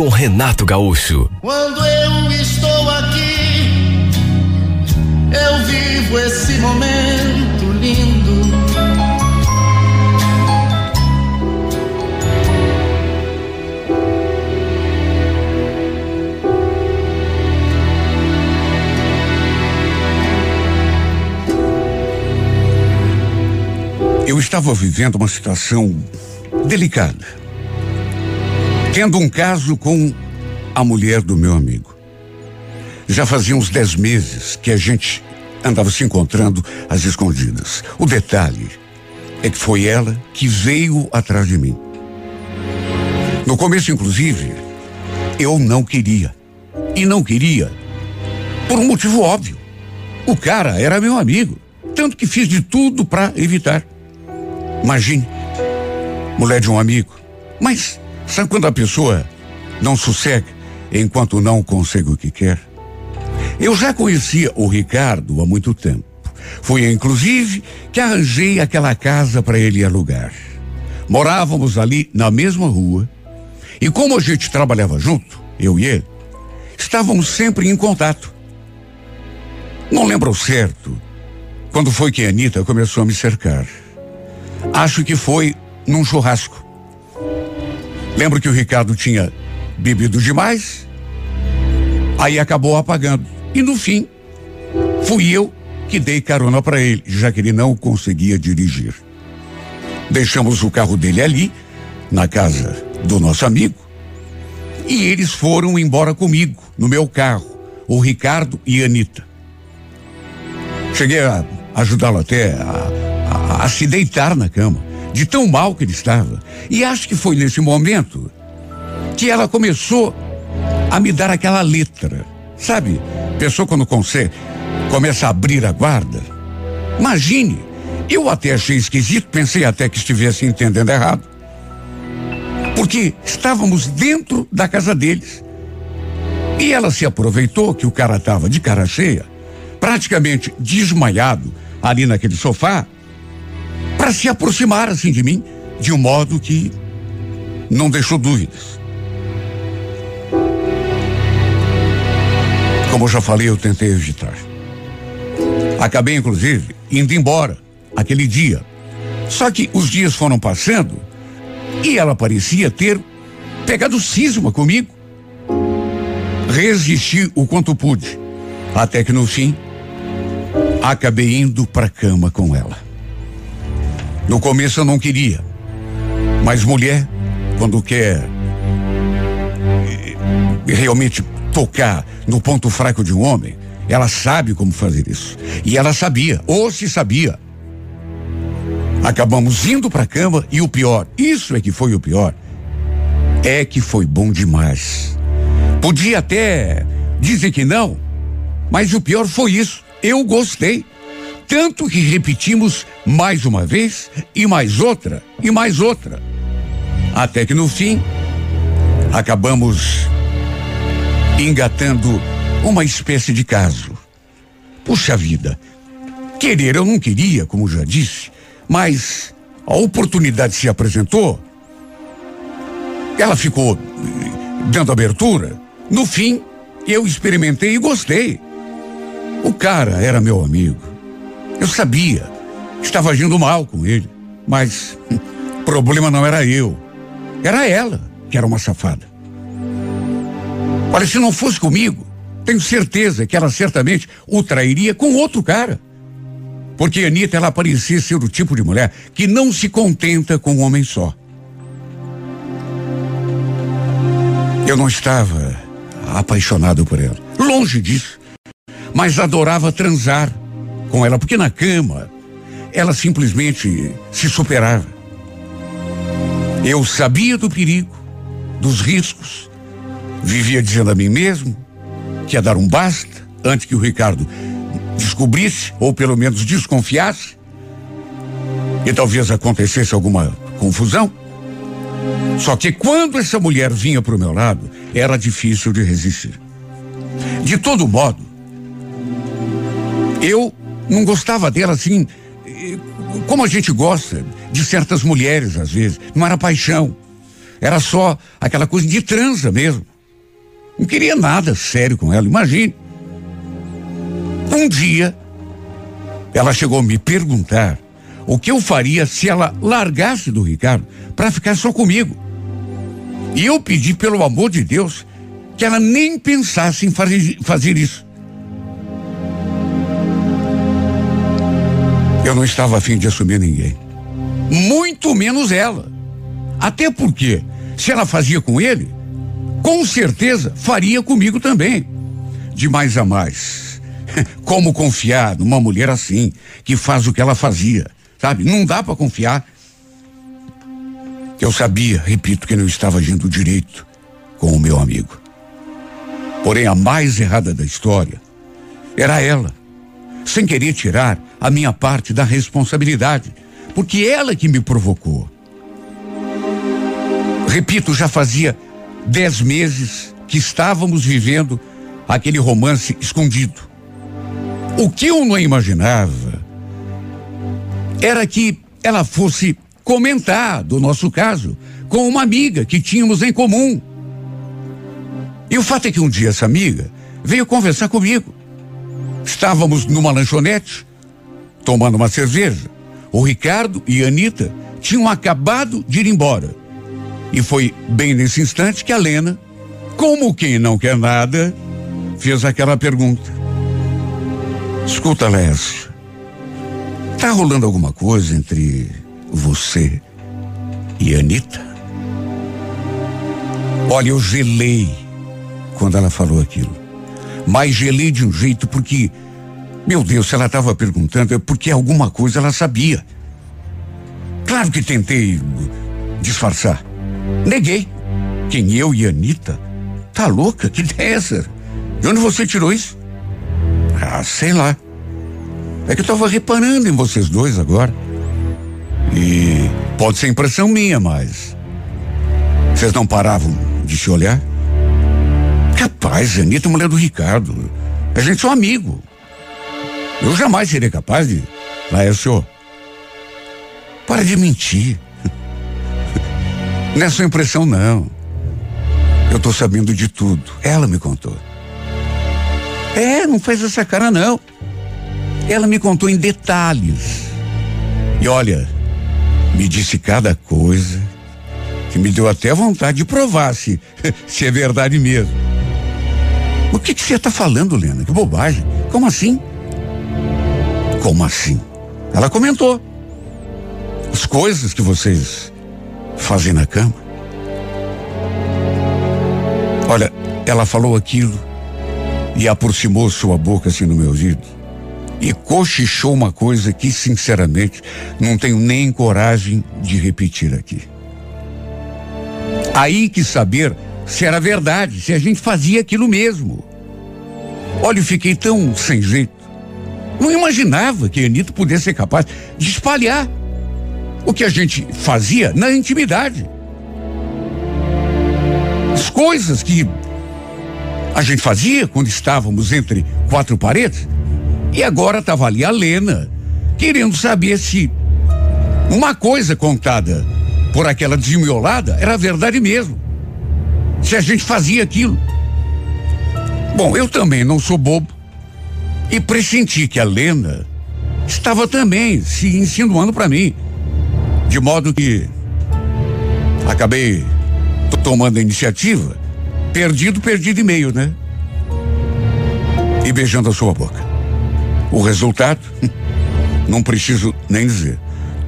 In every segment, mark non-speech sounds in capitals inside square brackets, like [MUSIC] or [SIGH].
com Renato Gaúcho. Quando eu estou aqui, eu vivo esse momento lindo. Eu estava vivendo uma situação delicada. Tendo um caso com a mulher do meu amigo. Já fazia uns dez meses que a gente andava se encontrando às escondidas. O detalhe é que foi ela que veio atrás de mim. No começo, inclusive, eu não queria. E não queria por um motivo óbvio. O cara era meu amigo, tanto que fiz de tudo para evitar. Imagine, mulher de um amigo. Mas sabe quando a pessoa não sossega enquanto não consegue o que quer? Eu já conhecia o Ricardo há muito tempo. Fui, inclusive, que arranjei aquela casa para ele alugar. Morávamos ali na mesma rua. E como a gente trabalhava junto, eu e ele, estávamos sempre em contato. Não lembro certo quando foi que a Anitta começou a me cercar. Acho que foi num churrasco. Lembro que o Ricardo tinha bebido demais, aí acabou apagando. E no fim, fui eu que dei carona para ele, já que ele não conseguia dirigir. Deixamos o carro dele ali, na casa do nosso amigo, e eles foram embora comigo, no meu carro, o Ricardo e a Anitta. Cheguei a ajudá-lo até a, a, a se deitar na cama, de tão mal que ele estava. E acho que foi nesse momento que ela começou a me dar aquela letra. Sabe? Pessoa quando consegue, começa a abrir a guarda. Imagine, eu até achei esquisito, pensei até que estivesse entendendo errado. Porque estávamos dentro da casa deles. E ela se aproveitou que o cara estava de cara cheia, praticamente desmaiado ali naquele sofá, para se aproximar assim de mim, de um modo que não deixou dúvidas. Como eu já falei, eu tentei evitar. Acabei, inclusive, indo embora aquele dia. Só que os dias foram passando e ela parecia ter pegado cisma comigo. Resisti o quanto pude, até que no fim acabei indo para cama com ela. No começo eu não queria, mas mulher, quando quer eh, realmente tocar no ponto fraco de um homem, ela sabe como fazer isso. E ela sabia, ou se sabia. Acabamos indo para a cama e o pior, isso é que foi o pior, é que foi bom demais. Podia até dizer que não, mas o pior foi isso. Eu gostei. Tanto que repetimos mais uma vez, e mais outra, e mais outra. Até que no fim, acabamos engatando uma espécie de caso. Puxa vida. Querer eu não queria, como já disse, mas a oportunidade se apresentou. Ela ficou eh, dando abertura. No fim, eu experimentei e gostei. O cara era meu amigo. Eu sabia. Estava agindo mal com ele. Mas [LAUGHS] o problema não era eu. Era ela, que era uma safada. Olha, se não fosse comigo, tenho certeza que ela certamente o trairia com outro cara. Porque Anitta, ela parecia ser o tipo de mulher que não se contenta com um homem só. Eu não estava apaixonado por ela. Longe disso. Mas adorava transar com ela, porque na cama ela simplesmente se superava. Eu sabia do perigo, dos riscos, vivia dizendo a mim mesmo que ia dar um basta antes que o Ricardo descobrisse, ou pelo menos desconfiasse, e talvez acontecesse alguma confusão. Só que quando essa mulher vinha para o meu lado, era difícil de resistir. De todo modo, eu não gostava dela assim, como a gente gosta de certas mulheres às vezes. Não era paixão. Era só aquela coisa de transa mesmo. Não queria nada sério com ela, imagine. Um dia, ela chegou a me perguntar o que eu faria se ela largasse do Ricardo para ficar só comigo. E eu pedi, pelo amor de Deus, que ela nem pensasse em fazer, fazer isso. Eu não estava afim de assumir ninguém. Muito menos ela. Até porque, se ela fazia com ele, com certeza faria comigo também. De mais a mais. [LAUGHS] Como confiar numa mulher assim, que faz o que ela fazia? Sabe? Não dá para confiar. Eu sabia, repito, que não estava agindo direito com o meu amigo. Porém, a mais errada da história era ela, sem querer tirar a minha parte da responsabilidade, porque ela que me provocou. Repito, já fazia dez meses que estávamos vivendo aquele romance escondido. O que eu não imaginava era que ela fosse comentar do nosso caso com uma amiga que tínhamos em comum. E o fato é que um dia essa amiga veio conversar comigo. Estávamos numa lanchonete, tomando uma cerveja. O Ricardo e a Anitta tinham acabado de ir embora. E foi bem nesse instante que a Lena, como quem não quer nada, fez aquela pergunta. Escuta, Lécio, tá rolando alguma coisa entre você e Anitta? Olha, eu gelei quando ela falou aquilo. Mas gelei de um jeito porque, meu Deus, se ela estava perguntando é porque alguma coisa ela sabia. Claro que tentei disfarçar. Neguei. Quem eu e Anitta? Tá louca? Que ideia é? De onde você tirou isso? Ah, sei lá. É que eu tava reparando em vocês dois agora. E pode ser impressão minha, mas. Vocês não paravam de se olhar? Capaz, Anitta é mulher do Ricardo. A gente é um amigo. Eu jamais seria capaz de. Laércio, para de mentir. [LAUGHS] Não é sua impressão, não. Eu tô sabendo de tudo. Ela me contou. É, não faz essa cara, não. Ela me contou em detalhes. E olha, me disse cada coisa que me deu até vontade de provar se, [LAUGHS] se é verdade mesmo. O que, que você está falando, Lena? Que bobagem. Como assim? Como assim? Ela comentou. As coisas que vocês fazem na cama. Olha, ela falou aquilo e aproximou sua boca assim no meu ouvido e cochichou uma coisa que, sinceramente, não tenho nem coragem de repetir aqui. Aí que saber se era verdade, se a gente fazia aquilo mesmo. Olha, eu fiquei tão sem jeito. Não imaginava que a Anitta pudesse ser capaz de espalhar o que a gente fazia na intimidade. As coisas que a gente fazia quando estávamos entre quatro paredes. E agora estava ali a Lena, querendo saber se uma coisa contada por aquela desmiolada era verdade mesmo se a gente fazia aquilo. Bom, eu também não sou bobo e pressenti que a Lena estava também se insinuando para mim, de modo que acabei tomando a iniciativa, perdido, perdido e meio, né? E beijando a sua boca. O resultado, [LAUGHS] não preciso nem dizer.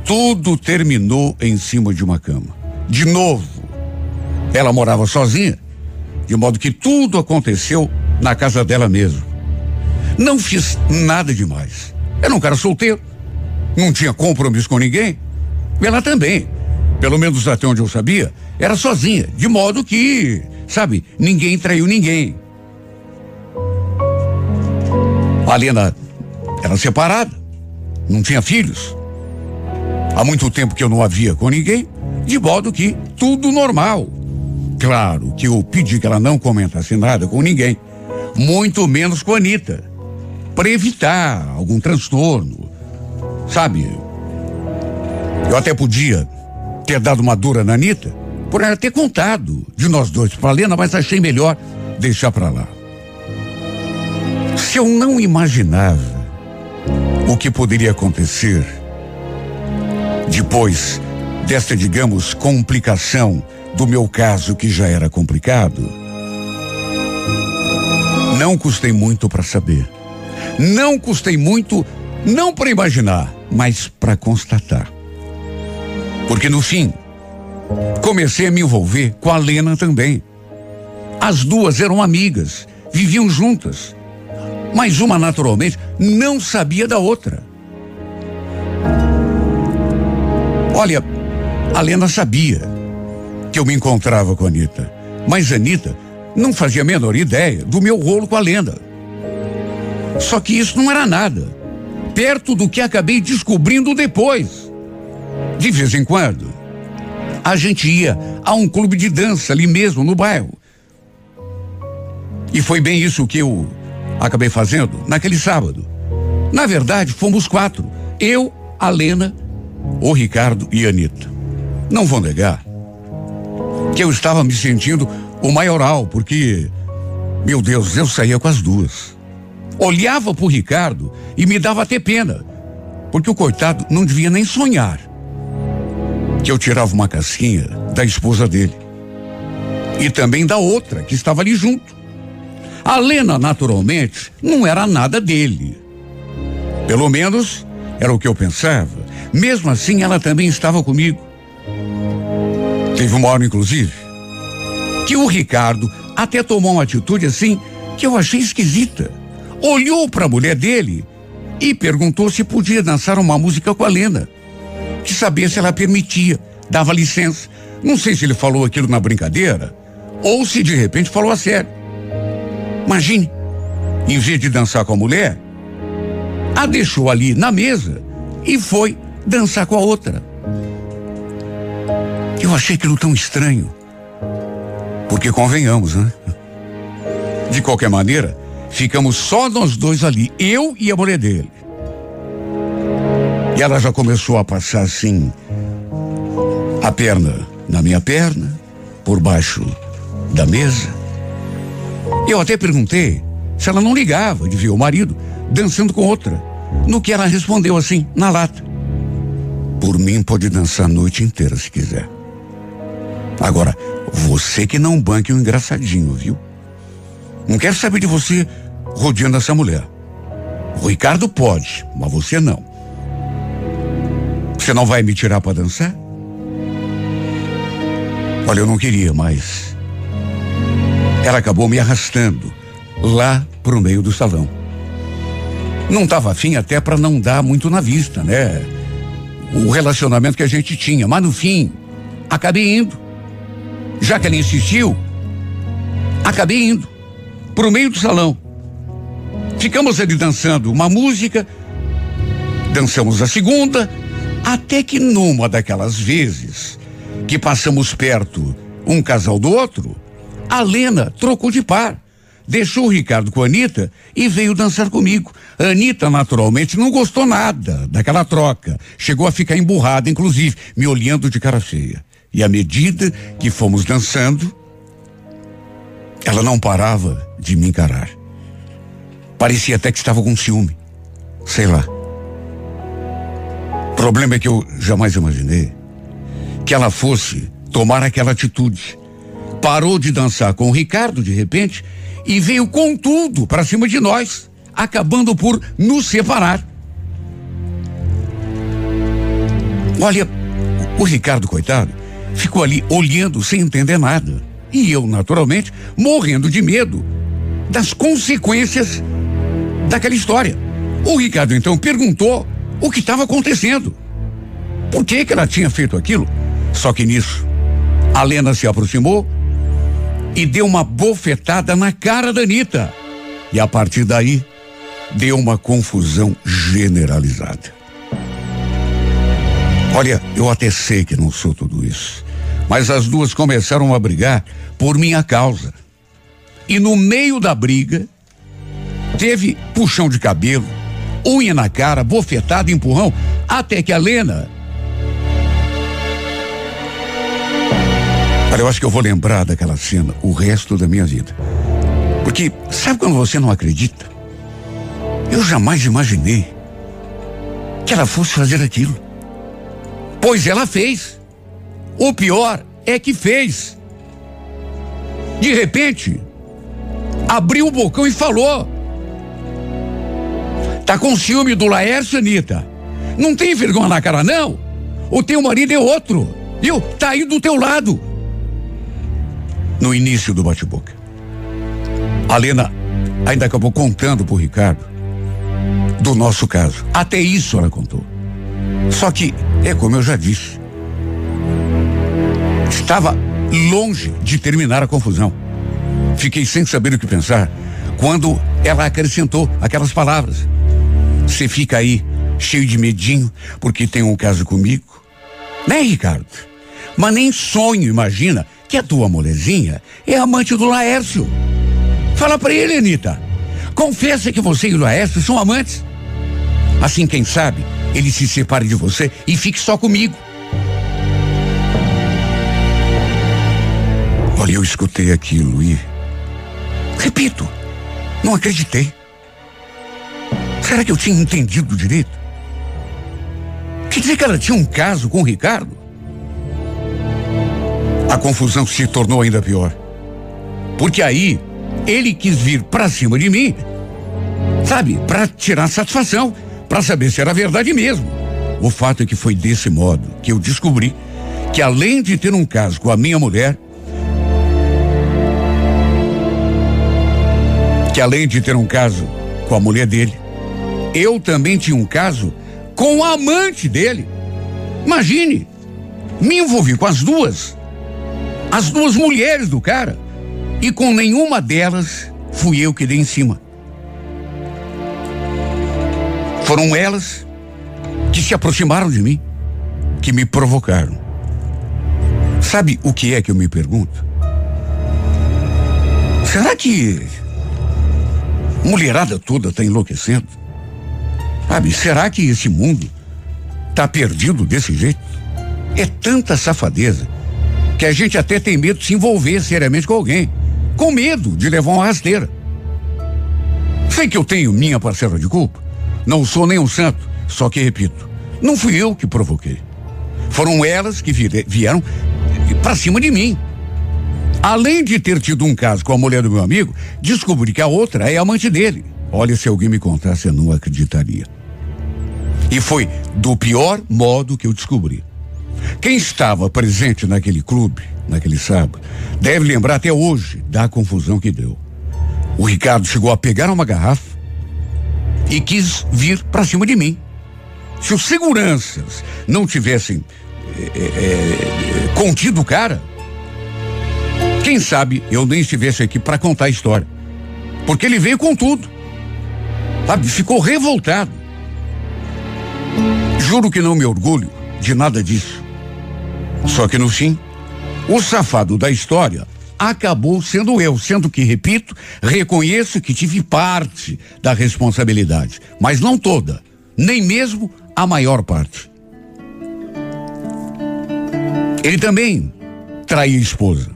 Tudo terminou em cima de uma cama. De novo. Ela morava sozinha, de modo que tudo aconteceu na casa dela mesmo. Não fiz nada demais. Era um cara solteiro, não tinha compromisso com ninguém. Ela também, pelo menos até onde eu sabia, era sozinha, de modo que, sabe, ninguém traiu ninguém. A Lena era separada, não tinha filhos. Há muito tempo que eu não havia com ninguém, de modo que tudo normal. Claro que eu pedi que ela não comentasse nada com ninguém, muito menos com a Anitta, para evitar algum transtorno. Sabe? Eu até podia ter dado uma dura na Anitta, por ela ter contado de nós dois para Lena, mas achei melhor deixar para lá. Se eu não imaginava o que poderia acontecer depois desta, digamos, complicação do meu caso que já era complicado, não custei muito para saber. Não custei muito, não para imaginar, mas para constatar. Porque no fim, comecei a me envolver com a Lena também. As duas eram amigas, viviam juntas. Mas uma, naturalmente, não sabia da outra. Olha, a Lena sabia que eu me encontrava com a Anitta, mas Anitta não fazia a menor ideia do meu rolo com a Lena. Só que isso não era nada, perto do que acabei descobrindo depois. De vez em quando, a gente ia a um clube de dança ali mesmo no bairro. E foi bem isso que eu acabei fazendo naquele sábado. Na verdade, fomos quatro. Eu, a Lena, o Ricardo e a Anitta. Não vou negar que eu estava me sentindo o maioral, porque, meu Deus, eu saía com as duas. Olhava pro Ricardo e me dava até pena, porque o coitado não devia nem sonhar que eu tirava uma casquinha da esposa dele. E também da outra que estava ali junto. A Lena, naturalmente, não era nada dele. Pelo menos era o que eu pensava. Mesmo assim, ela também estava comigo. Teve uma hora, inclusive, que o Ricardo até tomou uma atitude assim que eu achei esquisita. Olhou para a mulher dele e perguntou se podia dançar uma música com a Lena que saber se ela permitia, dava licença. Não sei se ele falou aquilo na brincadeira ou se de repente falou a sério. Imagine, em vez de dançar com a mulher, a deixou ali na mesa e foi dançar com a outra. Eu achei aquilo tão estranho. Porque convenhamos, né? De qualquer maneira, ficamos só nós dois ali, eu e a mulher dele. E ela já começou a passar assim, a perna na minha perna, por baixo da mesa. Eu até perguntei se ela não ligava de ver o marido dançando com outra. No que ela respondeu assim, na lata. Por mim pode dançar a noite inteira se quiser. Agora, você que não banque o um engraçadinho, viu? Não quero saber de você rodeando essa mulher. O Ricardo pode, mas você não. Você não vai me tirar para dançar? Olha, eu não queria, mas ela acabou me arrastando lá pro meio do salão. Não estava afim até para não dar muito na vista, né? O relacionamento que a gente tinha, mas no fim, acabei indo. Já que ela insistiu, acabei indo pro meio do salão. Ficamos ali dançando uma música, dançamos a segunda, até que numa daquelas vezes que passamos perto um casal do outro, a Lena trocou de par. Deixou o Ricardo com a Anitta e veio dançar comigo. A Anitta, naturalmente, não gostou nada daquela troca. Chegou a ficar emburrada, inclusive, me olhando de cara feia. E à medida que fomos dançando, ela não parava de me encarar. Parecia até que estava com ciúme. Sei lá. O problema é que eu jamais imaginei que ela fosse tomar aquela atitude. Parou de dançar com o Ricardo de repente e veio com tudo para cima de nós, acabando por nos separar. Olha, o Ricardo, coitado, ficou ali olhando sem entender nada. E eu, naturalmente, morrendo de medo das consequências daquela história. O Ricardo então perguntou o que estava acontecendo. Por que, que ela tinha feito aquilo? Só que nisso, a Lena se aproximou e deu uma bofetada na cara da Anitta. E a partir daí, deu uma confusão generalizada. Olha, eu até sei que não sou tudo isso, mas as duas começaram a brigar por minha causa. E no meio da briga, teve puxão de cabelo, unha na cara, bofetada, empurrão, até que a Lena. Olha, eu acho que eu vou lembrar daquela cena o resto da minha vida. Porque, sabe quando você não acredita? Eu jamais imaginei que ela fosse fazer aquilo. Pois ela fez. O pior é que fez. De repente, abriu o bocão e falou. Tá com ciúme do Laércio, Anitta? Não tem vergonha na cara, não? O teu marido é outro, viu? Tá aí do teu lado. No início do bate-boca. A Lena ainda acabou contando pro Ricardo do nosso caso. Até isso ela contou. Só que, é como eu já disse, estava longe de terminar a confusão. Fiquei sem saber o que pensar quando ela acrescentou aquelas palavras. Você fica aí cheio de medinho porque tem um caso comigo? Né, Ricardo? Mas nem sonho imagina que a tua molezinha é amante do Laércio. Fala para ele, Anitta. Confessa que você e o Laércio são amantes. Assim, quem sabe, ele se separe de você e fique só comigo. Olha, eu escutei aquilo e. Repito, não acreditei. Será que eu tinha entendido direito? Quer dizer que ela tinha um caso com o Ricardo? A confusão se tornou ainda pior. Porque aí ele quis vir pra cima de mim, sabe, pra tirar satisfação para saber se era verdade mesmo. O fato é que foi desse modo que eu descobri que além de ter um caso com a minha mulher, que além de ter um caso com a mulher dele, eu também tinha um caso com a amante dele. Imagine, me envolvi com as duas, as duas mulheres do cara, e com nenhuma delas fui eu que dei em cima. Foram elas que se aproximaram de mim, que me provocaram. Sabe o que é que eu me pergunto? Será que mulherada toda está enlouquecendo? Sabe, será que esse mundo está perdido desse jeito? É tanta safadeza que a gente até tem medo de se envolver seriamente com alguém, com medo de levar uma rasteira. Sei que eu tenho minha parcela de culpa, não sou nem um santo, só que repito, não fui eu que provoquei. Foram elas que vieram para cima de mim. Além de ter tido um caso com a mulher do meu amigo, descobri que a outra é amante dele. Olha, se alguém me contasse, eu não acreditaria. E foi do pior modo que eu descobri. Quem estava presente naquele clube, naquele sábado, deve lembrar até hoje da confusão que deu. O Ricardo chegou a pegar uma garrafa e quis vir para cima de mim. Se os seguranças não tivessem é, é, contido o cara, quem sabe eu nem estivesse aqui para contar a história. Porque ele veio com tudo. Sabe, ficou revoltado. Juro que não me orgulho de nada disso. Só que no fim, o safado da história acabou sendo eu, sendo que, repito, reconheço que tive parte da responsabilidade, mas não toda, nem mesmo a maior parte. Ele também traía a esposa,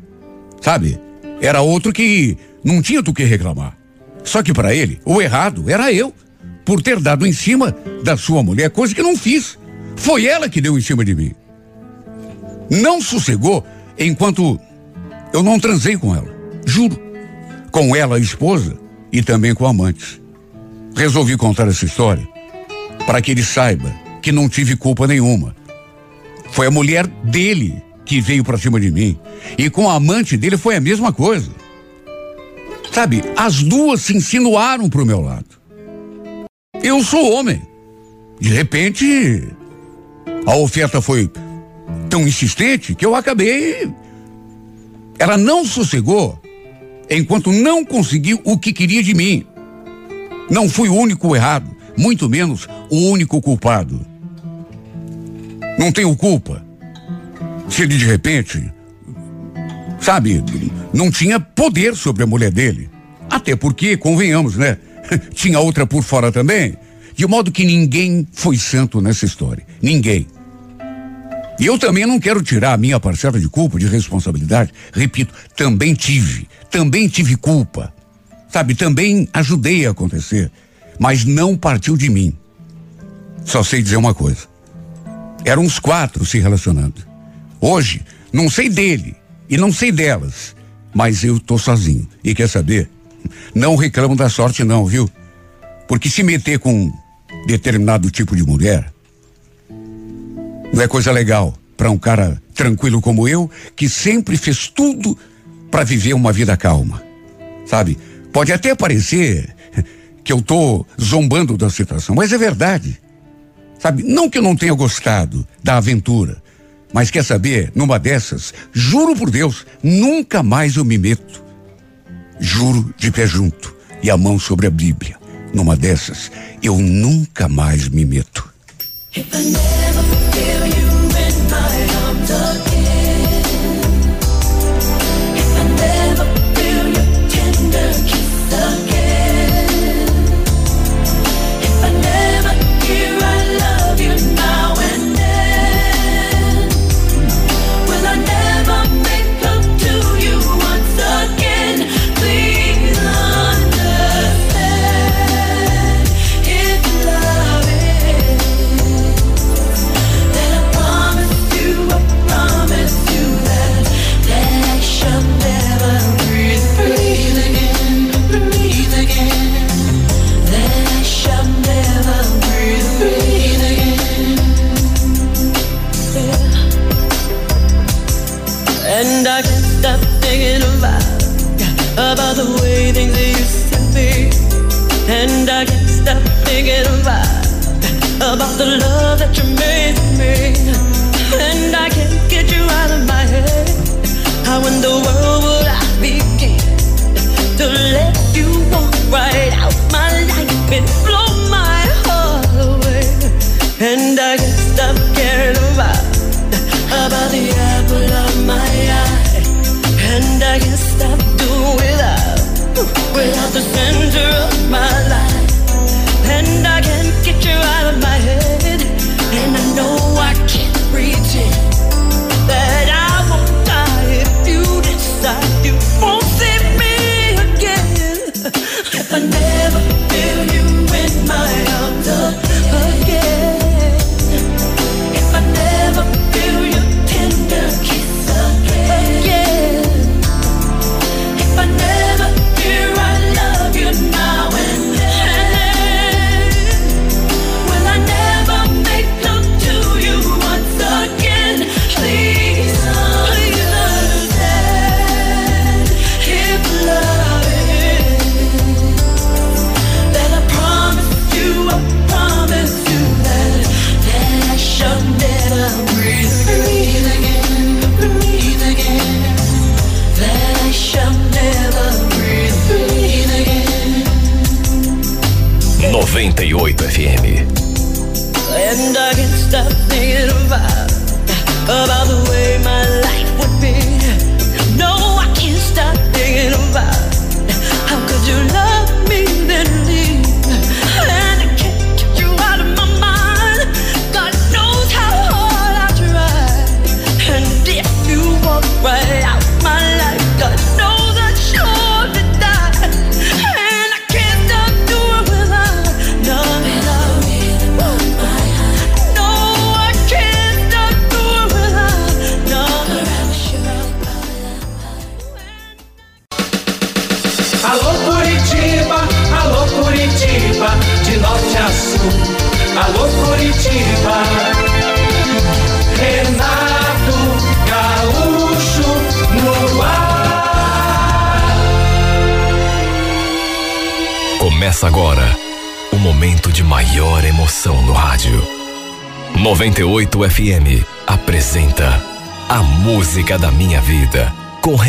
sabe? Era outro que não tinha do que reclamar. Só que para ele, o errado era eu, por ter dado em cima da sua mulher, coisa que não fiz. Foi ela que deu em cima de mim. Não sossegou enquanto eu não transei com ela, juro. Com ela, esposa, e também com amantes. Resolvi contar essa história para que ele saiba que não tive culpa nenhuma. Foi a mulher dele que veio para cima de mim. E com a amante dele foi a mesma coisa. Sabe, as duas se insinuaram pro meu lado. Eu sou homem. De repente, a oferta foi tão insistente que eu acabei ela não sossegou enquanto não conseguiu o que queria de mim. Não fui o único errado, muito menos o único culpado. Não tenho culpa. Se ele de repente, sabe, não tinha poder sobre a mulher dele. Até porque, convenhamos, né? [LAUGHS] tinha outra por fora também. De modo que ninguém foi santo nessa história. Ninguém. E eu também não quero tirar a minha parcela de culpa, de responsabilidade. Repito, também tive. Também tive culpa. Sabe, também ajudei a acontecer. Mas não partiu de mim. Só sei dizer uma coisa. Eram uns quatro se relacionando. Hoje, não sei dele e não sei delas. Mas eu tô sozinho. E quer saber? Não reclamo da sorte, não, viu? Porque se meter com determinado tipo de mulher não é coisa legal para um cara tranquilo como eu, que sempre fez tudo para viver uma vida calma. Sabe? Pode até parecer que eu tô zombando da situação, mas é verdade. Sabe? Não que eu não tenha gostado da aventura, mas quer saber, numa dessas, juro por Deus, nunca mais eu me meto. Juro de pé junto e a mão sobre a Bíblia. Numa dessas, eu nunca mais me meto.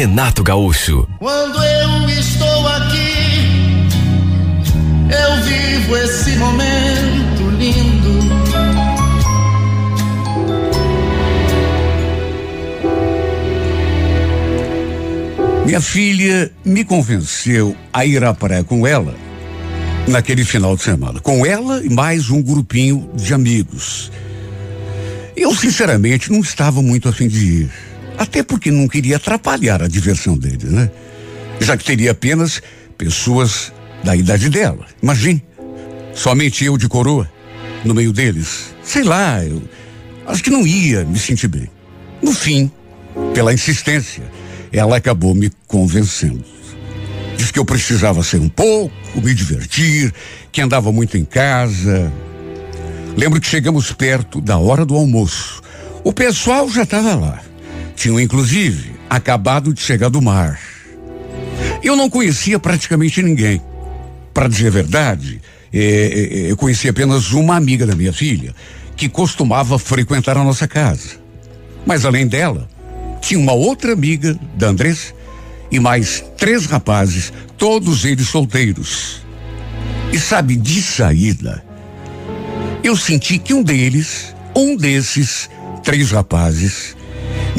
Renato Gaúcho. Quando eu estou aqui, eu vivo esse momento lindo. Minha filha me convenceu a ir à praia com ela naquele final de semana. Com ela e mais um grupinho de amigos. Eu, sinceramente, não estava muito afim de ir. Até porque não queria atrapalhar a diversão deles, né? Já que teria apenas pessoas da idade dela. Imagine, somente eu de coroa, no meio deles. Sei lá, eu acho que não ia me sentir bem. No fim, pela insistência, ela acabou me convencendo. Diz que eu precisava ser um pouco, me divertir, que andava muito em casa. Lembro que chegamos perto da hora do almoço. O pessoal já estava lá. Tinham, inclusive, acabado de chegar do mar. Eu não conhecia praticamente ninguém. Para dizer a verdade, é, eu conhecia apenas uma amiga da minha filha, que costumava frequentar a nossa casa. Mas além dela, tinha uma outra amiga da Andressa e mais três rapazes, todos eles solteiros. E sabe, de saída, eu senti que um deles, um desses três rapazes,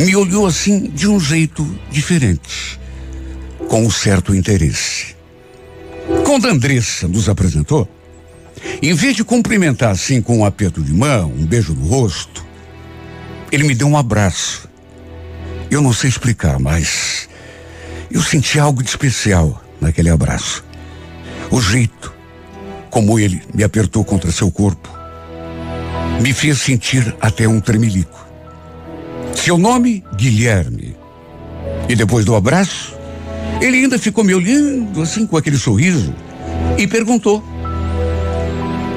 me olhou assim de um jeito diferente, com um certo interesse. Quando a Andressa nos apresentou, em vez de cumprimentar assim com um aperto de mão, um beijo no rosto, ele me deu um abraço eu não sei explicar, mas eu senti algo de especial naquele abraço. O jeito como ele me apertou contra seu corpo me fez sentir até um tremelico. Seu nome, Guilherme. E depois do abraço, ele ainda ficou me olhando assim com aquele sorriso e perguntou: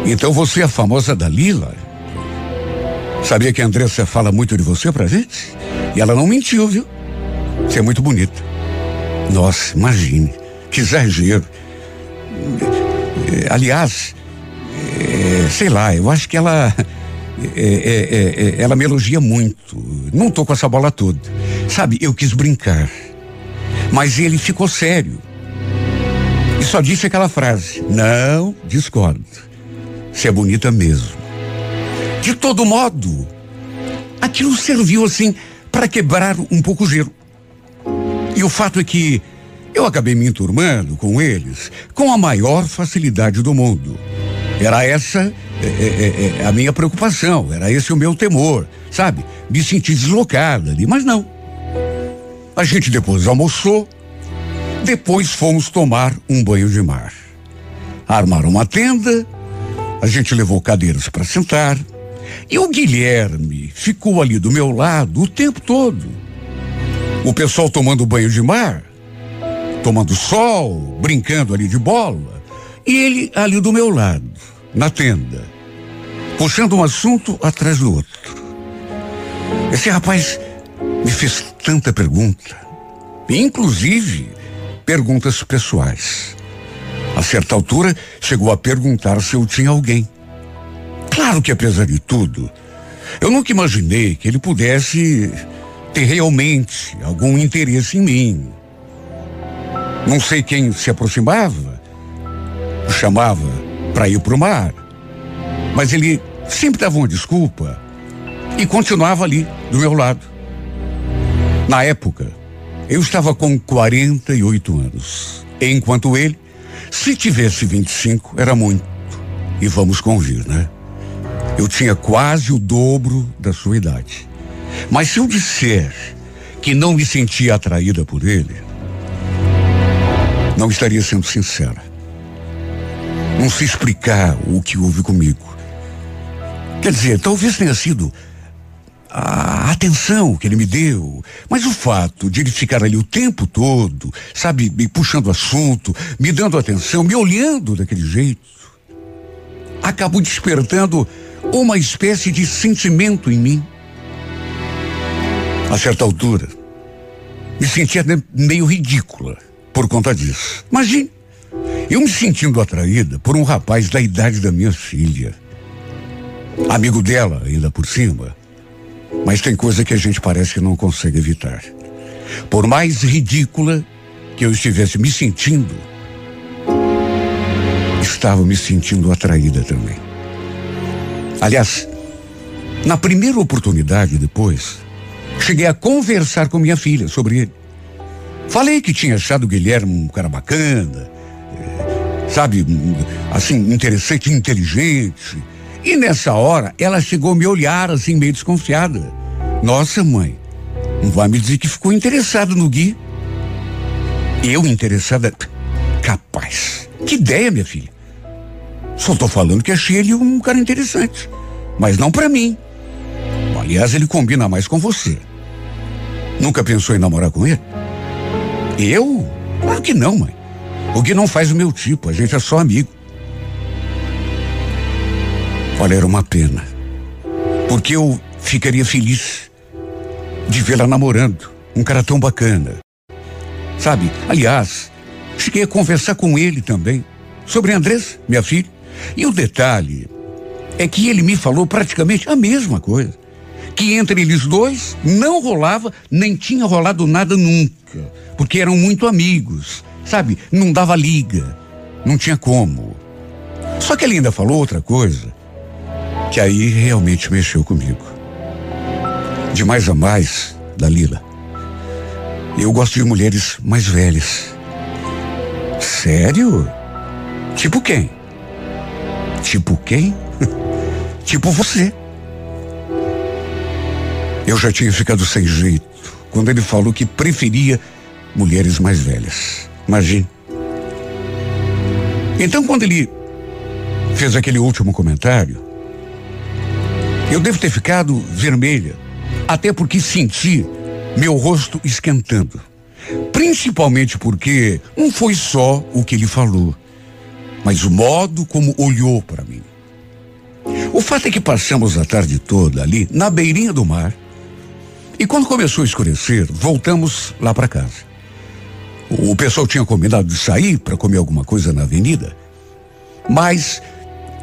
Então você é a famosa Dalila? Sabia que a Andressa fala muito de você pra gente? E ela não mentiu, viu? Você é muito bonita. Nossa, imagine. Que exagero. Aliás, é, sei lá, eu acho que ela. É, é, é, ela me elogia muito. Não tô com essa bola toda. Sabe, eu quis brincar. Mas ele ficou sério. E só disse aquela frase: Não, discordo. Você é bonita mesmo. De todo modo, aquilo serviu assim para quebrar um pouco o gelo. E o fato é que eu acabei me enturmando com eles com a maior facilidade do mundo. Era essa é, é, é, a minha preocupação, era esse o meu temor, sabe? Me sentir deslocada ali, mas não. A gente depois almoçou, depois fomos tomar um banho de mar. Armaram uma tenda, a gente levou cadeiras para sentar, e o Guilherme ficou ali do meu lado o tempo todo. O pessoal tomando banho de mar, tomando sol, brincando ali de bola, e ele ali do meu lado, na tenda, puxando um assunto atrás do outro. Esse rapaz me fez tanta pergunta, inclusive perguntas pessoais. A certa altura, chegou a perguntar se eu tinha alguém. Claro que apesar de tudo, eu nunca imaginei que ele pudesse ter realmente algum interesse em mim. Não sei quem se aproximava, o chamava para ir para o mar, mas ele sempre dava uma desculpa e continuava ali do meu lado. Na época, eu estava com 48 anos, enquanto ele, se tivesse 25, era muito. E vamos convir, né? Eu tinha quase o dobro da sua idade. Mas se eu disser que não me sentia atraída por ele, não estaria sendo sincera. Não sei explicar o que houve comigo. Quer dizer, talvez tenha sido a atenção que ele me deu, mas o fato de ele ficar ali o tempo todo, sabe, me puxando assunto, me dando atenção, me olhando daquele jeito, acabou despertando uma espécie de sentimento em mim. A certa altura, me sentia meio ridícula por conta disso. Imagine, eu me sentindo atraída por um rapaz da idade da minha filha. Amigo dela, ainda por cima. Mas tem coisa que a gente parece que não consegue evitar. Por mais ridícula que eu estivesse me sentindo, estava me sentindo atraída também. Aliás, na primeira oportunidade depois, cheguei a conversar com minha filha sobre ele. Falei que tinha achado o Guilherme um cara bacana, sabe, assim, interessante, inteligente. E nessa hora, ela chegou a me olhar assim, meio desconfiada. Nossa, mãe, não vai me dizer que ficou interessado no Gui? Eu interessada? Capaz. Que ideia, minha filha. Só tô falando que achei ele um cara interessante. Mas não para mim. Aliás, ele combina mais com você. Nunca pensou em namorar com ele? Eu? Claro que não, mãe. O Gui não faz o meu tipo, a gente é só amigo. Olha, era uma pena. Porque eu ficaria feliz de vê-la namorando. Um cara tão bacana. Sabe? Aliás, cheguei a conversar com ele também. Sobre Andrés, minha filha. E o detalhe é que ele me falou praticamente a mesma coisa. Que entre eles dois não rolava, nem tinha rolado nada nunca. Porque eram muito amigos. Sabe? Não dava liga. Não tinha como. Só que ele ainda falou outra coisa que aí realmente mexeu comigo. De mais a mais, Dalila, eu gosto de mulheres mais velhas. Sério? Tipo quem? Tipo quem? [LAUGHS] tipo você. Eu já tinha ficado sem jeito quando ele falou que preferia mulheres mais velhas. Imagine. Então, quando ele fez aquele último comentário, eu devo ter ficado vermelha, até porque senti meu rosto esquentando. Principalmente porque não foi só o que ele falou, mas o modo como olhou para mim. O fato é que passamos a tarde toda ali, na beirinha do mar, e quando começou a escurecer, voltamos lá para casa. O pessoal tinha combinado de sair para comer alguma coisa na avenida, mas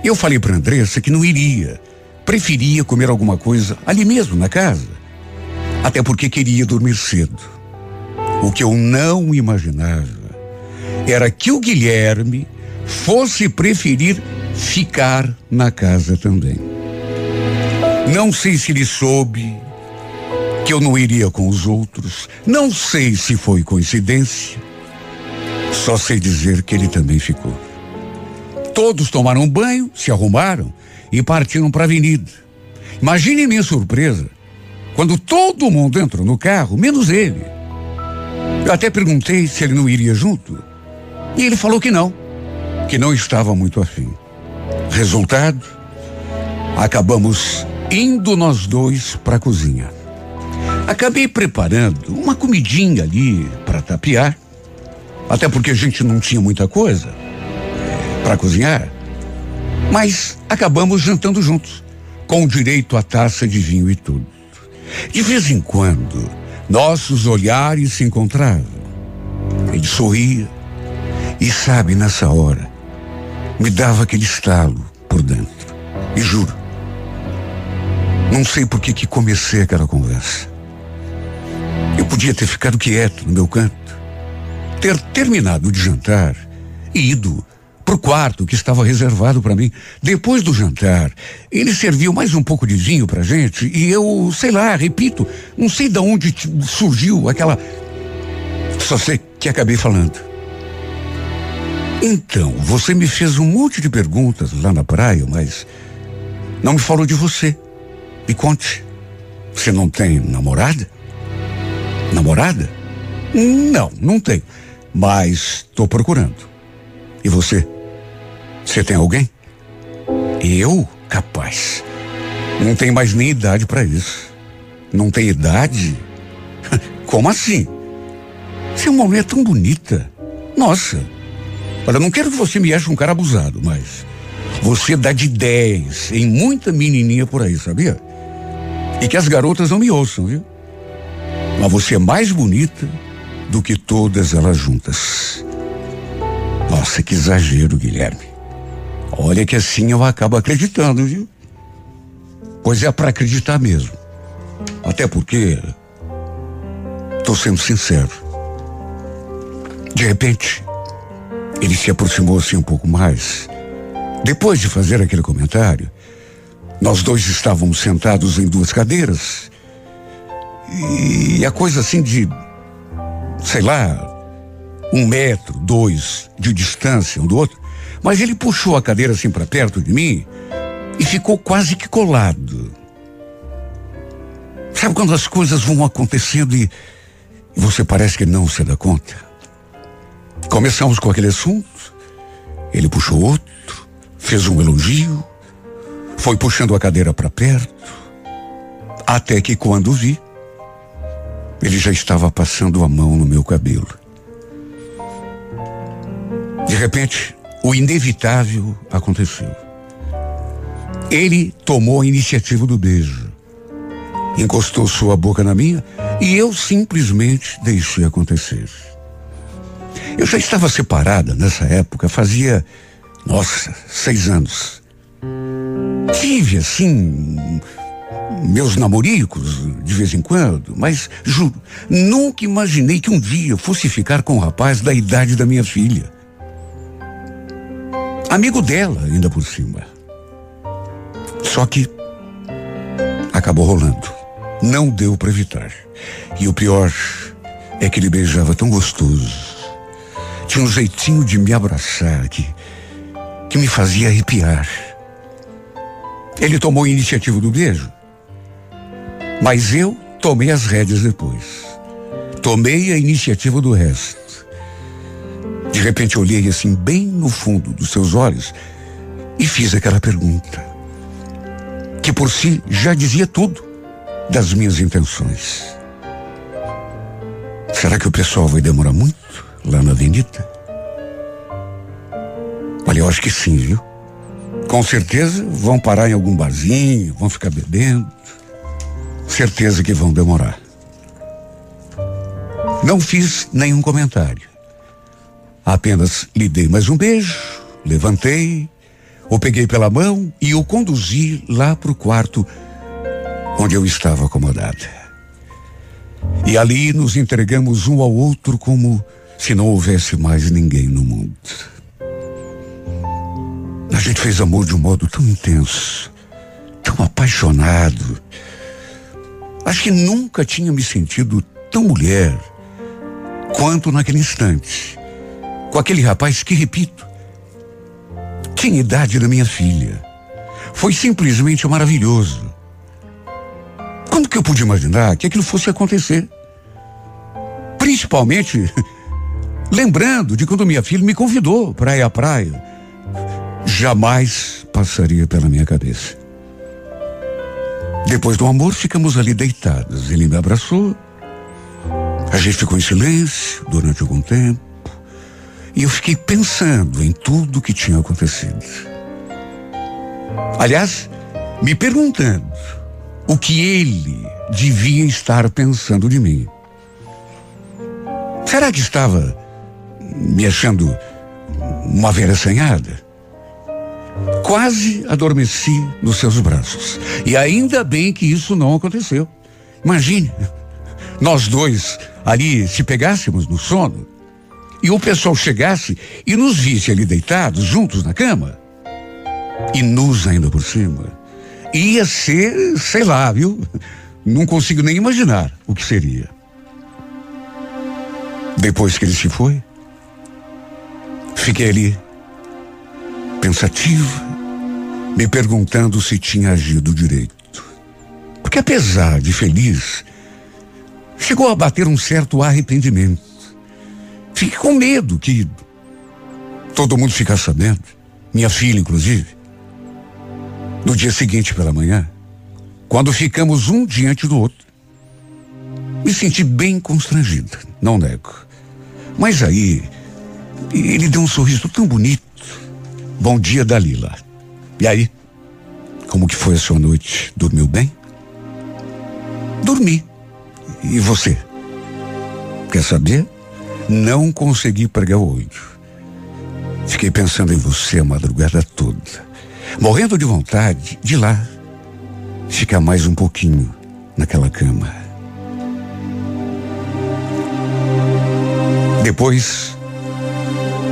eu falei para Andressa que não iria, preferia comer alguma coisa ali mesmo, na casa. Até porque queria dormir cedo. O que eu não imaginava era que o Guilherme fosse preferir ficar na casa também. Não sei se ele soube que eu não iria com os outros, não sei se foi coincidência, só sei dizer que ele também ficou. Todos tomaram banho, se arrumaram e partiram para a avenida. Imagine minha surpresa quando todo mundo entrou no carro, menos ele. Eu até perguntei se ele não iria junto. E ele falou que não, que não estava muito afim. Resultado, acabamos indo nós dois para a cozinha. Acabei preparando uma comidinha ali para tapear, até porque a gente não tinha muita coisa é, para cozinhar. Mas acabamos jantando juntos, com direito à taça de vinho e tudo. De vez em quando, nossos olhares se encontravam. Ele sorria e, sabe, nessa hora, me dava aquele estalo por dentro. E juro, não sei por que que comecei aquela conversa. Eu podia ter ficado quieto no meu canto, ter terminado de jantar e ido pro quarto que estava reservado para mim. Depois do jantar, ele serviu mais um pouco de vinho pra gente e eu, sei lá, repito, não sei de onde surgiu aquela. Só sei que acabei falando. Então, você me fez um monte de perguntas lá na praia, mas não me falou de você. Me conte. Você não tem namorada? Namorada? Não, não tem. Mas estou procurando. E você? Você tem alguém? Eu? Capaz. Não tem mais nem idade para isso. Não tem idade? [LAUGHS] Como assim? Você é uma mulher tão bonita. Nossa. Olha, não quero que você me ache um cara abusado, mas você dá de 10 em muita menininha por aí, sabia? E que as garotas não me ouçam, viu? Mas você é mais bonita do que todas elas juntas. Nossa, que exagero, Guilherme. Olha que assim eu acabo acreditando, viu? Pois é para acreditar mesmo. Até porque tô sendo sincero. De repente, ele se aproximou assim um pouco mais Depois de fazer aquele comentário, nós dois estávamos sentados em duas cadeiras. E a coisa assim de, sei lá, um metro, dois de distância um do outro. Mas ele puxou a cadeira assim para perto de mim e ficou quase que colado. Sabe quando as coisas vão acontecendo e, e você parece que não se dá conta? Começamos com aquele assunto, ele puxou outro, fez um elogio, foi puxando a cadeira para perto, até que quando vi, ele já estava passando a mão no meu cabelo. De repente, o inevitável aconteceu. Ele tomou a iniciativa do beijo. Encostou sua boca na minha e eu simplesmente deixei acontecer. Eu já estava separada nessa época, fazia, nossa, seis anos. Tive, assim, meus namoricos de vez em quando, mas juro, nunca imaginei que um dia fosse ficar com um rapaz da idade da minha filha. Amigo dela, ainda por cima. Só que acabou rolando. Não deu para evitar. E o pior é que ele beijava tão gostoso. Tinha um jeitinho de me abraçar que, que me fazia arrepiar. Ele tomou a iniciativa do beijo. Mas eu tomei as rédeas depois. Tomei a iniciativa do resto. De repente olhei assim bem no fundo dos seus olhos e fiz aquela pergunta, que por si já dizia tudo das minhas intenções. Será que o pessoal vai demorar muito lá na avenida? Olha, eu acho que sim, viu? Com certeza vão parar em algum barzinho, vão ficar bebendo. Certeza que vão demorar. Não fiz nenhum comentário. Apenas lhe dei mais um beijo, levantei, o peguei pela mão e o conduzi lá para o quarto onde eu estava acomodada. E ali nos entregamos um ao outro como se não houvesse mais ninguém no mundo. A gente fez amor de um modo tão intenso, tão apaixonado. Acho que nunca tinha me sentido tão mulher quanto naquele instante com aquele rapaz que, repito, tinha idade da minha filha. Foi simplesmente maravilhoso. Quando que eu pude imaginar que aquilo fosse acontecer? Principalmente [LAUGHS] lembrando de quando minha filha me convidou para ir à praia. Jamais passaria pela minha cabeça. Depois do amor, ficamos ali deitados. Ele me abraçou. A gente ficou em silêncio durante algum tempo. E eu fiquei pensando em tudo que tinha acontecido. Aliás, me perguntando o que ele devia estar pensando de mim. Será que estava me achando uma velha assanhada? Quase adormeci nos seus braços. E ainda bem que isso não aconteceu. Imagine, nós dois ali, se pegássemos no sono, e o pessoal chegasse e nos visse ali deitados, juntos na cama, e nus ainda por cima, ia ser, sei lá, viu? Não consigo nem imaginar o que seria. Depois que ele se foi, fiquei ali, pensativa, me perguntando se tinha agido direito. Porque apesar de feliz, chegou a bater um certo arrependimento. Fique com medo que todo mundo ficasse sabendo. Minha filha, inclusive. No dia seguinte pela manhã, quando ficamos um diante do outro, me senti bem constrangida, não nego. Mas aí, ele deu um sorriso tão bonito. Bom dia, Dalila. E aí? Como que foi a sua noite? Dormiu bem? Dormi. E você? Quer saber? Não consegui pregar o olho. Fiquei pensando em você a madrugada toda, morrendo de vontade de lá ficar mais um pouquinho naquela cama. Depois,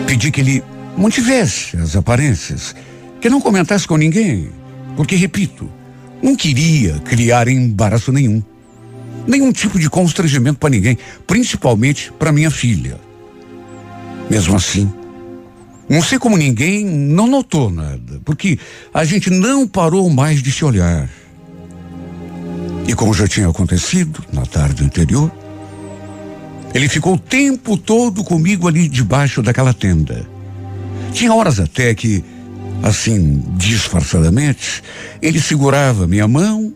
pedi que ele mantivesse as aparências que não comentasse com ninguém, porque, repito, não queria criar embaraço nenhum. Nenhum tipo de constrangimento para ninguém, principalmente para minha filha. Mesmo assim, não sei como ninguém não notou nada, porque a gente não parou mais de se olhar. E como já tinha acontecido na tarde anterior, ele ficou o tempo todo comigo ali debaixo daquela tenda. Tinha horas até que, assim, disfarçadamente, ele segurava minha mão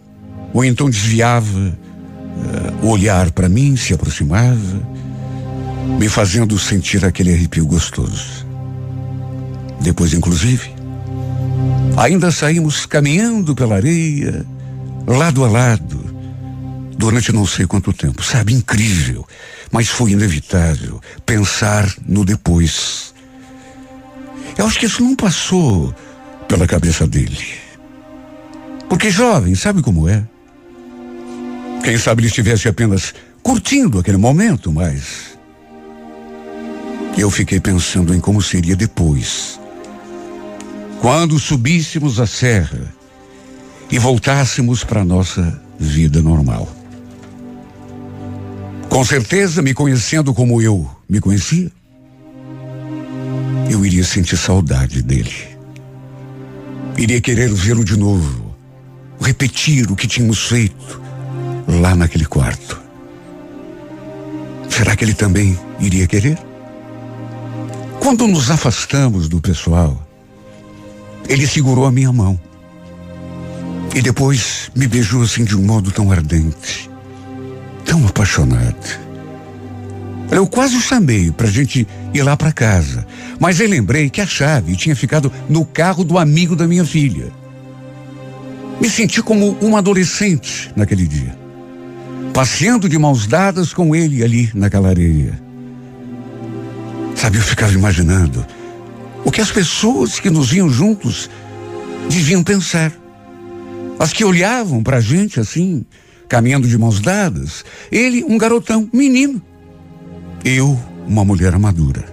ou então desviava uh, o olhar para mim, se aproximava, me fazendo sentir aquele arrepio gostoso. Depois, inclusive, ainda saímos caminhando pela areia, lado a lado, durante não sei quanto tempo. Sabe, incrível, mas foi inevitável pensar no depois. Eu acho que isso não passou pela cabeça dele. Porque jovem, sabe como é? Quem sabe ele estivesse apenas curtindo aquele momento, mas. Eu fiquei pensando em como seria depois. Quando subíssemos a serra e voltássemos para nossa vida normal. Com certeza, me conhecendo como eu me conhecia, eu iria sentir saudade dele. Iria querer vê-lo de novo, repetir o que tínhamos feito lá naquele quarto. Será que ele também iria querer? Quando nos afastamos do pessoal, ele segurou a minha mão. E depois me beijou assim de um modo tão ardente, tão apaixonado. Eu quase o chamei para a gente ir lá para casa, mas eu lembrei que a chave tinha ficado no carro do amigo da minha filha. Me senti como um adolescente naquele dia, passeando de mãos dadas com ele ali naquela areia. Sabe, eu ficava imaginando o que as pessoas que nos viam juntos deviam pensar. As que olhavam para a gente assim, caminhando de mãos dadas, ele, um garotão, menino. Eu, uma mulher madura.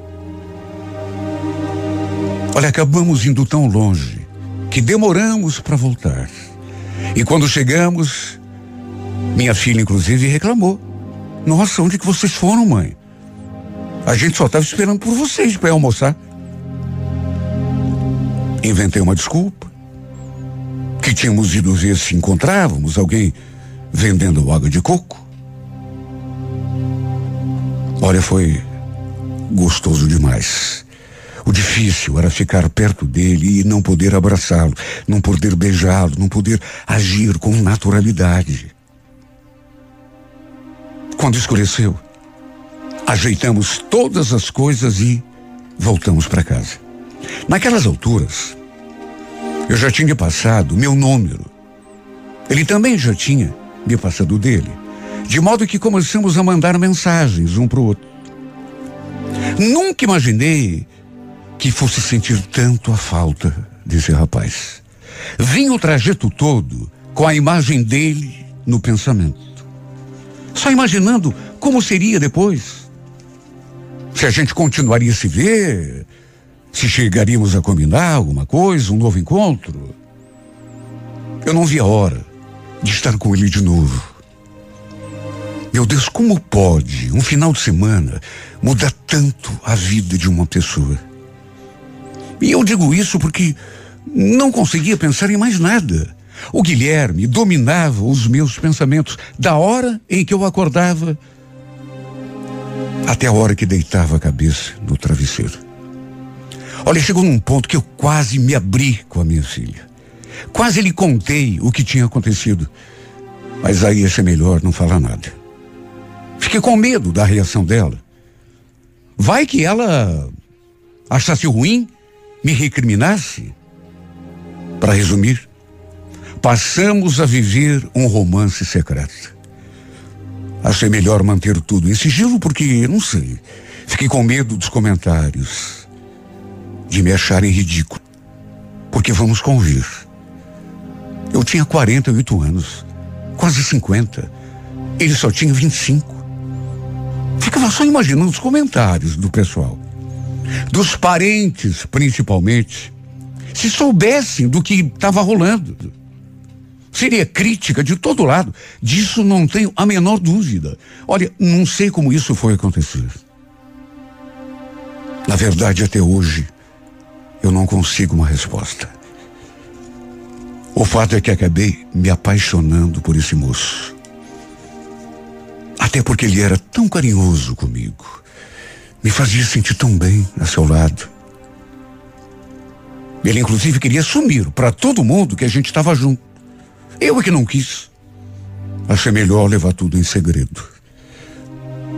Olha, acabamos indo tão longe que demoramos para voltar. E quando chegamos, minha filha, inclusive, reclamou. Nossa, onde que vocês foram, mãe? A gente só estava esperando por vocês para almoçar. Inventei uma desculpa. Que tínhamos ido ver se encontrávamos alguém vendendo água de coco. Olha, foi gostoso demais. O difícil era ficar perto dele e não poder abraçá-lo, não poder beijá-lo, não poder agir com naturalidade. Quando escureceu, ajeitamos todas as coisas e voltamos para casa. Naquelas alturas, eu já tinha passado meu número. Ele também já tinha me passado dele. De modo que começamos a mandar mensagens um para o outro. Nunca imaginei que fosse sentir tanto a falta desse rapaz. Vim o trajeto todo com a imagem dele no pensamento. Só imaginando como seria depois. Se a gente continuaria a se ver, se chegaríamos a combinar alguma coisa, um novo encontro. Eu não vi a hora de estar com ele de novo. Meu Deus, como pode um final de semana mudar tanto a vida de uma pessoa? E eu digo isso porque não conseguia pensar em mais nada. O Guilherme dominava os meus pensamentos da hora em que eu acordava até a hora que deitava a cabeça no travesseiro. Olha, chegou num ponto que eu quase me abri com a minha filha. Quase lhe contei o que tinha acontecido. Mas aí ia ser melhor não falar nada. Fiquei com medo da reação dela. Vai que ela achasse ruim, me recriminasse. Para resumir, passamos a viver um romance secreto. Achei melhor manter tudo em sigilo porque, não sei, fiquei com medo dos comentários de me acharem ridículo. Porque vamos convir. Eu tinha 48 anos, quase 50. Ele só tinha 25. Ficava só imaginando os comentários do pessoal. Dos parentes, principalmente, se soubessem do que estava rolando. Seria crítica de todo lado. Disso não tenho a menor dúvida. Olha, não sei como isso foi acontecer. Na verdade, até hoje, eu não consigo uma resposta. O fato é que acabei me apaixonando por esse moço. Até porque ele era tão carinhoso comigo. Me fazia sentir tão bem a seu lado. Ele, inclusive, queria sumir para todo mundo que a gente estava junto. Eu é que não quis. Achei melhor levar tudo em segredo.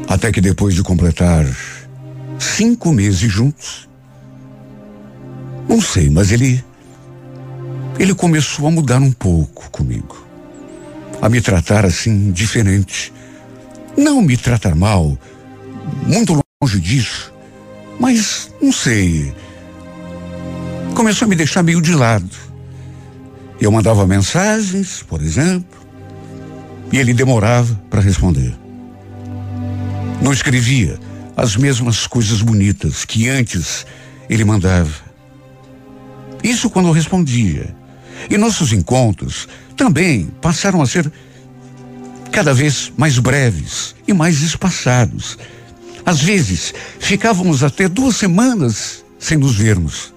Até que depois de completar cinco meses juntos, não sei, mas ele. Ele começou a mudar um pouco comigo. A me tratar assim, diferente. Não me tratar mal, muito longe disso. Mas, não sei. Começou a me deixar meio de lado. Eu mandava mensagens, por exemplo, e ele demorava para responder. Não escrevia as mesmas coisas bonitas que antes ele mandava. Isso quando eu respondia. E nossos encontros também passaram a ser cada vez mais breves e mais espaçados. Às vezes, ficávamos até duas semanas sem nos vermos.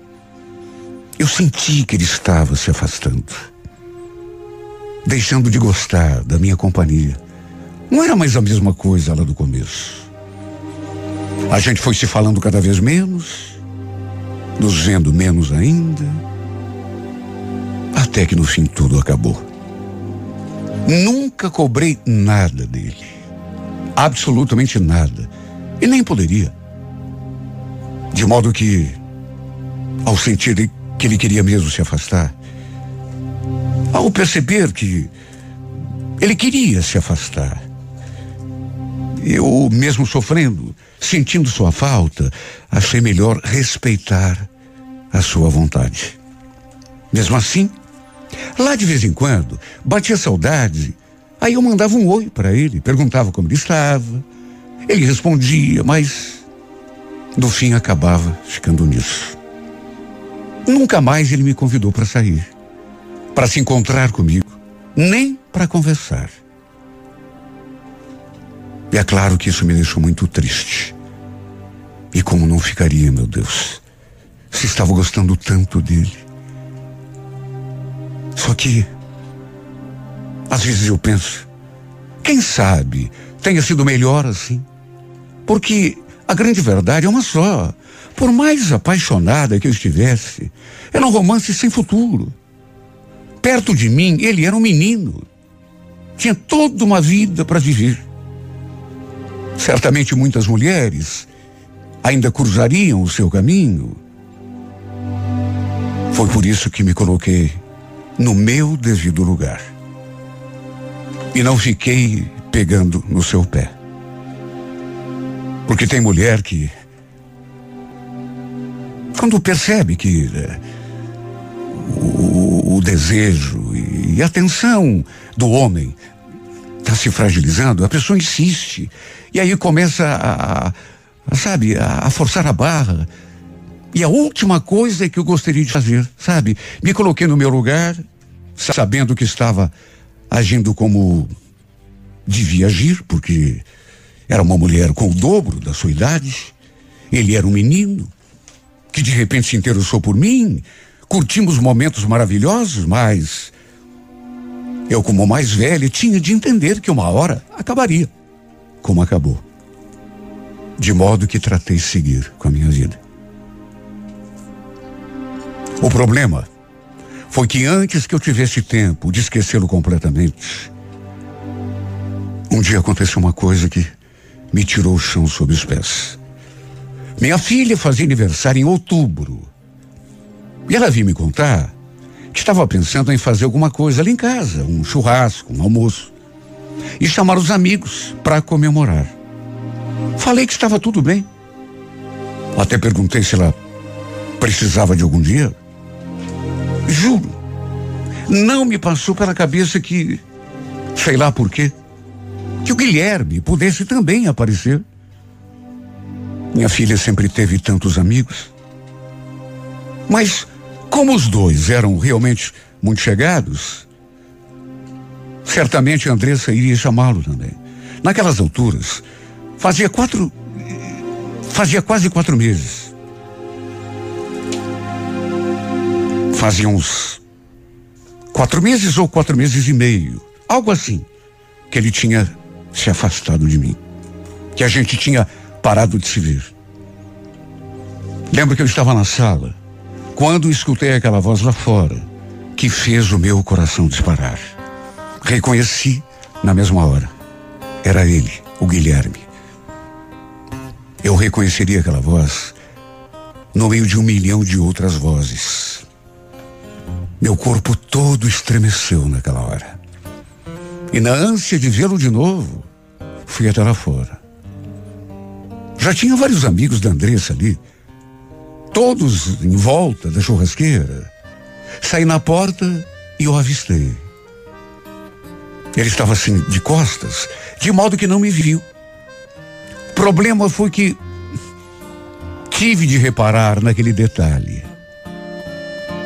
Eu senti que ele estava se afastando, deixando de gostar da minha companhia. Não era mais a mesma coisa lá do começo. A gente foi se falando cada vez menos, nos vendo menos ainda, até que no fim tudo acabou. Nunca cobrei nada dele, absolutamente nada, e nem poderia. De modo que, ao sentir que ele queria mesmo se afastar. Ao perceber que ele queria se afastar, eu, mesmo sofrendo, sentindo sua falta, achei melhor respeitar a sua vontade. Mesmo assim, lá de vez em quando, batia saudade, aí eu mandava um oi para ele, perguntava como ele estava. Ele respondia, mas no fim acabava ficando nisso. Nunca mais ele me convidou para sair, para se encontrar comigo, nem para conversar. E é claro que isso me deixou muito triste. E como não ficaria, meu Deus, se estava gostando tanto dele. Só que, às vezes eu penso, quem sabe tenha sido melhor assim? Porque a grande verdade é uma só. Por mais apaixonada que eu estivesse, era um romance sem futuro. Perto de mim, ele era um menino. Tinha toda uma vida para viver. Certamente muitas mulheres ainda cruzariam o seu caminho. Foi por isso que me coloquei no meu devido lugar. E não fiquei pegando no seu pé. Porque tem mulher que quando percebe que né, o, o, desejo e a atenção do homem está se fragilizando, a pessoa insiste. E aí começa a, a sabe, a, a forçar a barra. E a última coisa que eu gostaria de fazer, sabe? Me coloquei no meu lugar, sabendo que estava agindo como devia agir, porque era uma mulher com o dobro da sua idade. Ele era um menino que de repente se interessou por mim. Curtimos momentos maravilhosos, mas eu, como mais velho, tinha de entender que uma hora acabaria, como acabou. De modo que tratei de seguir com a minha vida. O problema foi que antes que eu tivesse tempo de esquecê-lo completamente, um dia aconteceu uma coisa que me tirou o chão sob os pés. Minha filha fazia aniversário em outubro. E ela vinha me contar que estava pensando em fazer alguma coisa ali em casa, um churrasco, um almoço. E chamar os amigos para comemorar. Falei que estava tudo bem. Até perguntei se ela precisava de algum dia. Juro, não me passou pela cabeça que, sei lá por quê, que o Guilherme pudesse também aparecer. Minha filha sempre teve tantos amigos. Mas Como os dois eram realmente muito chegados, certamente Andressa iria chamá-lo também. Naquelas alturas, fazia quatro. Fazia quase quatro meses. Fazia uns quatro meses ou quatro meses e meio. Algo assim. Que ele tinha se afastado de mim. Que a gente tinha parado de se ver. Lembro que eu estava na sala quando escutei aquela voz lá fora, que fez o meu coração disparar. Reconheci na mesma hora. Era ele, o Guilherme. Eu reconheceria aquela voz no meio de um milhão de outras vozes. Meu corpo todo estremeceu naquela hora. E na ânsia de vê-lo de novo, fui até lá fora. Já tinha vários amigos da Andressa ali, todos em volta da churrasqueira. Saí na porta e o avistei. Ele estava assim, de costas, de modo que não me viu. O problema foi que tive de reparar naquele detalhe.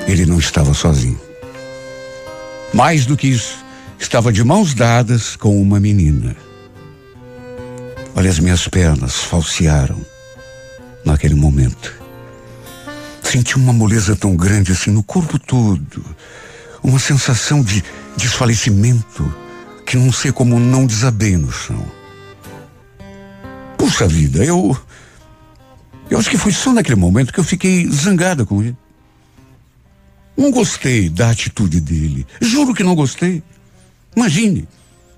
Ele não estava sozinho. Mais do que isso, estava de mãos dadas com uma menina. Olha, as minhas pernas falsearam naquele momento. Senti uma moleza tão grande assim no corpo todo. Uma sensação de desfalecimento que não sei como não desabei no chão. Puxa vida, eu. Eu acho que foi só naquele momento que eu fiquei zangada com ele. Não gostei da atitude dele. Juro que não gostei. Imagine,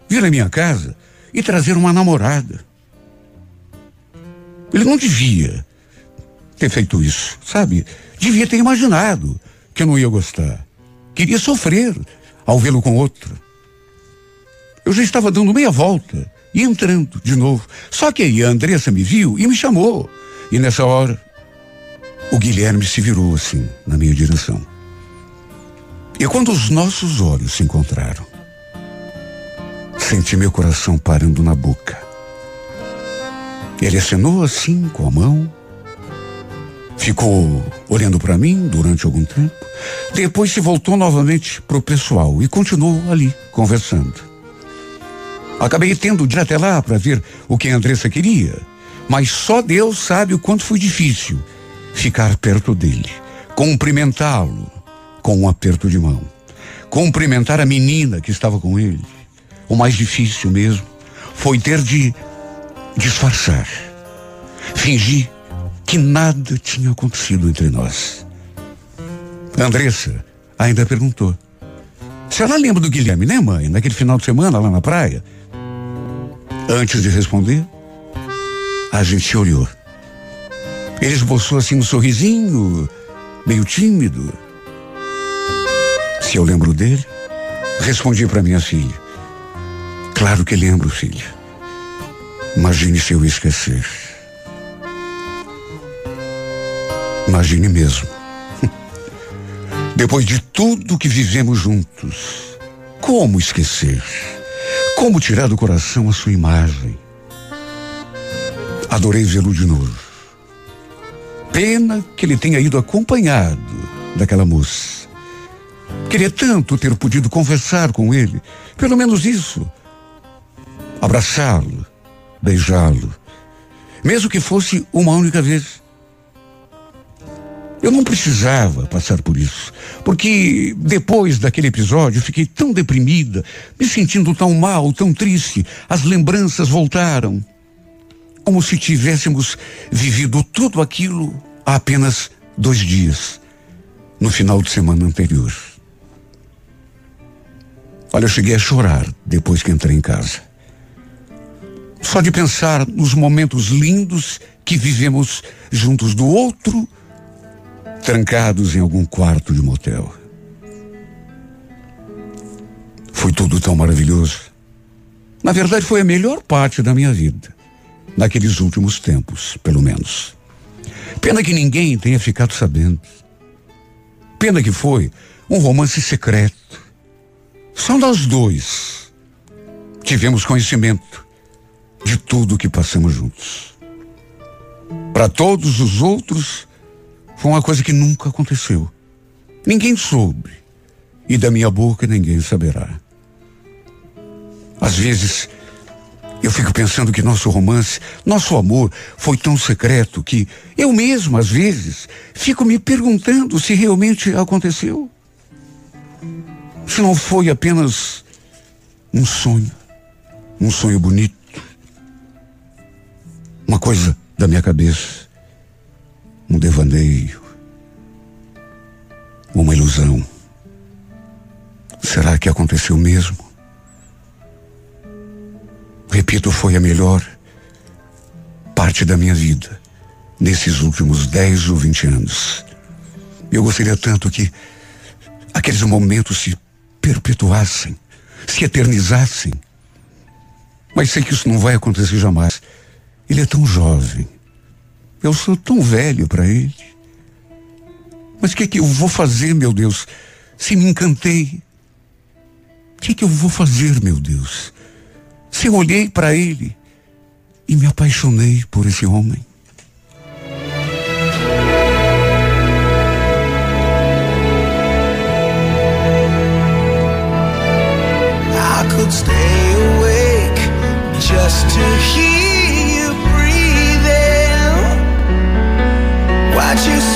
vir à minha casa e trazer uma namorada. Ele não devia ter feito isso, sabe? Devia ter imaginado que eu não ia gostar. Queria sofrer ao vê-lo com outro. Eu já estava dando meia volta e entrando de novo. Só que aí a Andressa me viu e me chamou. E nessa hora, o Guilherme se virou assim, na minha direção. E quando os nossos olhos se encontraram, senti meu coração parando na boca. Ele acenou assim com a mão Ficou olhando para mim durante algum tempo. Depois se voltou novamente para o pessoal e continuou ali, conversando. Acabei tendo de ir até lá para ver o que a Andressa queria, mas só Deus sabe o quanto foi difícil ficar perto dele, cumprimentá-lo com um aperto de mão, cumprimentar a menina que estava com ele. O mais difícil mesmo foi ter de disfarçar, fingir que nada tinha acontecido entre nós. Andressa ainda perguntou: Se ela lembra do Guilherme, né, mãe? Naquele final de semana lá na praia? Antes de responder, a gente olhou. Ele esboçou assim um sorrisinho, meio tímido. Se eu lembro dele, respondi para minha filha. Claro que lembro, filha. Imagine se eu esquecer. Imagine mesmo. [LAUGHS] Depois de tudo que vivemos juntos, como esquecer? Como tirar do coração a sua imagem? Adorei vê-lo de novo. Pena que ele tenha ido acompanhado daquela moça. Queria tanto ter podido conversar com ele, pelo menos isso. Abraçá-lo, beijá-lo, mesmo que fosse uma única vez. Eu não precisava passar por isso, porque depois daquele episódio fiquei tão deprimida, me sentindo tão mal, tão triste. As lembranças voltaram, como se tivéssemos vivido tudo aquilo há apenas dois dias, no final de semana anterior. Olha, eu cheguei a chorar depois que entrei em casa. Só de pensar nos momentos lindos que vivemos juntos do outro trancados em algum quarto de motel. Foi tudo tão maravilhoso. Na verdade, foi a melhor parte da minha vida. Naqueles últimos tempos, pelo menos. Pena que ninguém tenha ficado sabendo. Pena que foi um romance secreto. Só nós dois tivemos conhecimento de tudo o que passamos juntos. Para todos os outros, foi uma coisa que nunca aconteceu. Ninguém soube. E da minha boca ninguém saberá. Às vezes, eu fico pensando que nosso romance, nosso amor foi tão secreto que eu mesmo, às vezes, fico me perguntando se realmente aconteceu. Se não foi apenas um sonho, um sonho bonito, uma coisa da minha cabeça, um devaneio, uma ilusão. Será que aconteceu mesmo? Repito, foi a melhor parte da minha vida nesses últimos 10 ou 20 anos. Eu gostaria tanto que aqueles momentos se perpetuassem, se eternizassem. Mas sei que isso não vai acontecer jamais. Ele é tão jovem. Eu sou tão velho para ele. Mas o que, que eu vou fazer, meu Deus, se me encantei? O que, que eu vou fazer, meu Deus? Se eu olhei para ele e me apaixonei por esse homem. could stay awake just to hear you breathing. Watch you.